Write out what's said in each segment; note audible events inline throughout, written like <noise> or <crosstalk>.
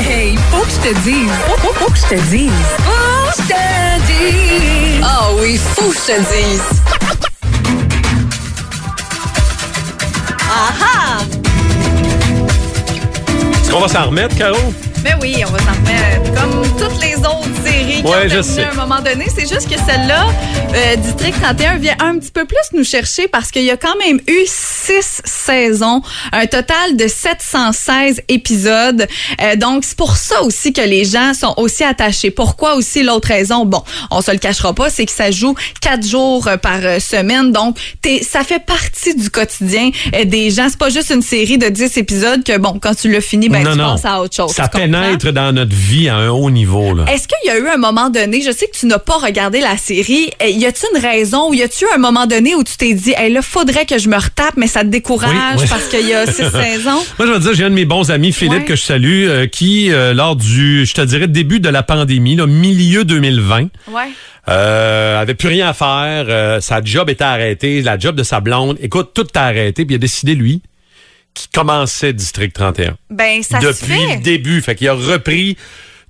Hey, faut que je te dise. Faut, faut, que je te dise. Faut que je te dise. Ah oui, faut que je te dise. Ah Est-ce qu'on va s'en remettre, Caro? Ben oui, on va s'en remettre comme toutes les autres séries qui Ouais, ont je sais. à un moment donné. C'est juste que celle-là, euh, District 31, vient un petit peu plus nous chercher parce qu'il y a quand même eu six saisons, un total de 716 épisodes. Euh, donc, c'est pour ça aussi que les gens sont aussi attachés. Pourquoi aussi l'autre raison? Bon, on se le cachera pas, c'est que ça joue quatre jours euh, par euh, semaine. Donc, t'es- ça fait partie du quotidien euh, des gens. C'est pas juste une série de 10 épisodes que, bon, quand tu l'as fini, ben, non, tu non. passes à autre chose. Ça Tu dans notre vie à un haut niveau. Là. Est-ce qu'il y a eu un moment donné, je sais que tu n'as pas regardé la série, y a-tu une raison ou y a-tu un moment donné où tu t'es dit, hey, là, faudrait que je me retape, mais ça te décourage Oui, oui. parce qu'il y a six <laughs> saisons? Moi, je te dire, j'ai un de mes bons amis, Philippe, que je salue, euh, qui, euh, lors du, je te dirais, début de la pandémie, là, milieu 2020, Ouais. euh, avait plus rien à faire, sa job était arrêtée, la job de sa blonde. Écoute, tout a arrêté, puis il a décidé, lui, qu'il commençait District 31. Ben, ça se depuis fait. le début. Fait qu'il a repris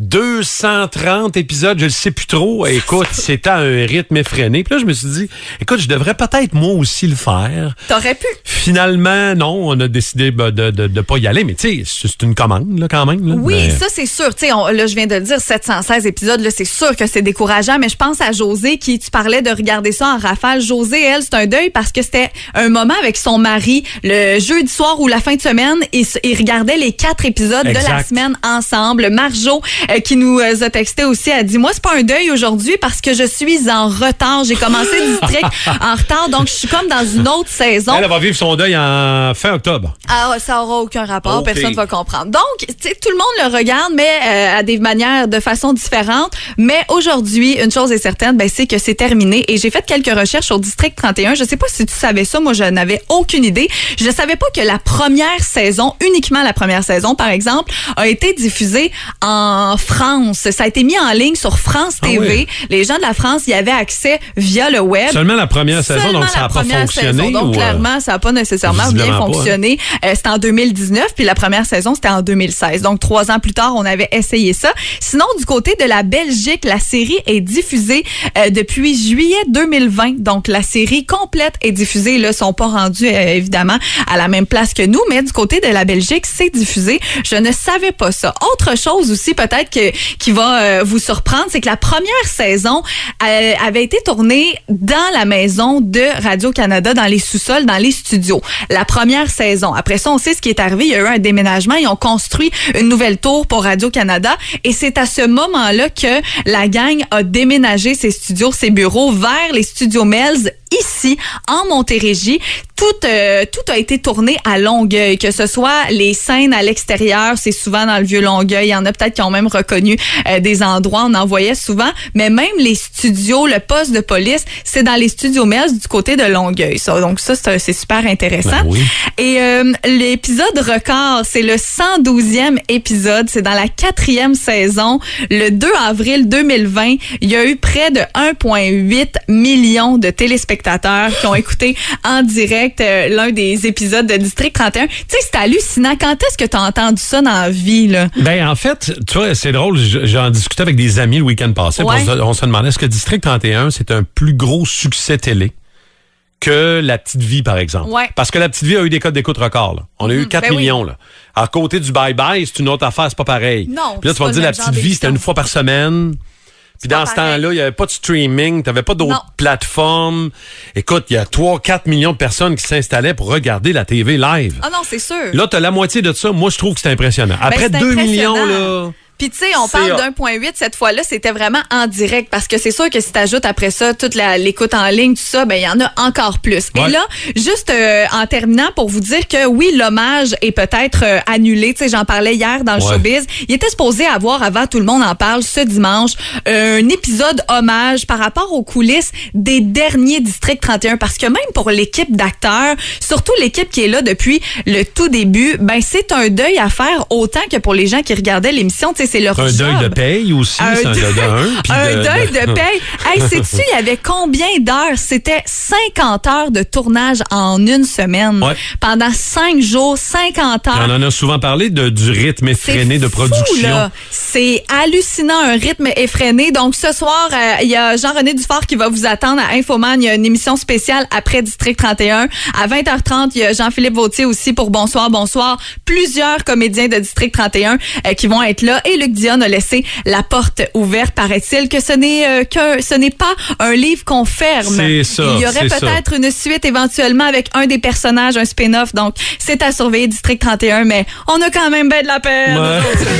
230 épisodes, je le sais plus trop. <laughs> Écoute, c'était à un rythme effréné. Puis là, je me suis dit, écoute, je devrais peut-être moi aussi le faire. T'aurais pu. Finalement, non, on a décidé ben, de, de, de pas y aller, mais tu sais, c'est une commande, là, quand même. là. Oui, Mais- ça c'est sûr. Tu sais, on- là je viens de le dire, 716 épisodes, là c'est sûr que c'est décourageant. Mais je pense à José qui, tu parlais de regarder ça en rafale. José, elle, c'est un deuil parce que c'était un moment avec son mari le jeudi soir ou la fin de semaine. et s- Ils regardaient les quatre épisodes de la semaine ensemble. Marjo qui nous euh, a texté aussi a dit moi c'est pas un deuil aujourd'hui parce que je suis en retard. J'ai commencé district <laughs> en retard, donc je suis comme dans une autre saison. Elle, elle va vivre son deuil en fin octobre. Ah, ça aura aucun rapport, Ok. personne va comprendre. Donc, tu sais, tout le monde le regarde, mais euh, à des manières, de façon différente. Mais aujourd'hui, une chose est certaine, ben, c'est que c'est terminé. Et j'ai fait quelques recherches au District 31. Je sais pas si tu savais ça, moi, je n'avais aucune idée. Je savais pas que la première saison, uniquement la première saison, par exemple, a été diffusée en France. Ça a été mis en ligne sur France Ah TV. oui. Les gens de la France y avaient accès via le web. Seulement la première saison, Seulement donc ça n'a pas fonctionné. saison. Donc, ou, euh, clairement, ça n'a pas nécessairement bien hein. fonctionné. Euh, c'était en 2019, puis la première saison, c'était en 2016. Donc, trois ans plus tard, on avait essayé ça. Sinon, du côté de la Belgique, la série est diffusée euh, depuis juillet 2020. Donc, la série complète est diffusée. Là, sont pas rendus, euh, évidemment, à la même place que nous, mais du côté de la Belgique, c'est diffusé. Je ne savais pas ça. Autre chose aussi, peut-être que qui va euh, vous surprendre, c'est que la première saison euh, avait été tournée dans la maison de Radio-Canada, dans les sous-sols, dans les studios. La première saison. Après ça, on sait ce qui est arrivé. Il y a eu un déménagement. Ils ont construit une nouvelle tour pour Radio-Canada. Et c'est à ce moment-là que la gang a déménagé ses studios, ses bureaux vers les studios Melz ici, en Montérégie. Tout, euh, tout a été tourné à Longueuil, que ce soit les scènes à l'extérieur, c'est souvent dans le vieux Longueuil. Il y en a peut-être qui ont même reconnu euh, des endroits, on en voyait souvent. Mais même les studios, le poste de police, c'est dans les studios Melz du côté de Longueuil. Ça. Donc ça, c'est c'est super intéressant. Ben oui. Et euh, l'épisode record, c'est le 112e épisode. C'est dans la quatrième saison. Le 2 avril 2020, il y a eu près de 1,8 million de téléspectateurs qui ont écouté en direct euh, l'un des épisodes de District 31. Tu sais, c'est hallucinant. Quand est-ce que tu as entendu ça dans la vie, là? Ben, en fait, tu vois, c'est drôle, j'en discutais avec des amis le week-end passé. Ouais. On, se, on se demandait est-ce que District 31, c'est un plus gros succès télé que La Petite Vie, par exemple? Ouais. Parce que La Petite Vie a eu des codes d'écoute records. là. On a eu 4 ben oui. millions. Là. À côté du Bye Bye, c'est une autre affaire, c'est pas pareil. Non, Puis là, tu vas te dire, La Petite Vie, c'était une fois par semaine. Puis dans ce temps-là, il n'y avait pas de streaming, tu n'avais pas d'autres plateformes. Écoute, il y a 3-4 millions de personnes qui s'installaient pour regarder la TV live. Ah non, c'est sûr. Là, tu as la moitié de ça. Moi, je trouve que c'est impressionnant. Après Ben, c'est 2 impressionnant. millions, là. Puis tu sais, on parle hot. d'un point huit cette fois-là, c'était vraiment en direct parce que c'est sûr que si t'ajoutes après ça toute l'écoute en ligne, tout ça, ben il y en a encore plus. Ouais. Et là, juste euh, en terminant pour vous dire que oui, l'hommage est peut-être euh, annulé. Tu sais, j'en parlais hier dans le Ouais. showbiz. Il était supposé avoir avant tout le monde en parle ce dimanche un épisode hommage par rapport aux coulisses des derniers District 31 parce que même pour l'équipe d'acteurs, surtout l'équipe qui est là depuis le tout début, ben c'est un deuil à faire autant que pour les gens qui regardaient l'émission, tu sais, c'est leur Un job. deuil de paye aussi, Un deuil- <laughs> de un. un de- deuil de <laughs> paye. Hey, sais-tu, il y avait combien d'heures? C'était 50 heures de tournage en une semaine. Ouais. Pendant 5 jours, 50 heures. On en a souvent parlé de, du rythme effréné de production. C'est hallucinant, un rythme effréné. Donc, ce soir, euh, il y a Jean-René Dufort qui va vous attendre à Infoman. Il y a une émission spéciale après District 31. À 20h30, il y a Jean-Philippe Vautier aussi pour Bonsoir, Bonsoir. Plusieurs comédiens de District 31 euh, qui vont être là. Et Luc Dion a laissé la porte ouverte, paraît-il, que ce n'est euh, que ce n'est pas un livre qu'on ferme. C'est ça, Il y aurait peut-être une suite éventuellement avec un des personnages, un spin-off. Donc, c'est à surveiller District 31, mais on a quand même bien de la peine. Ouais. aujourd'hui.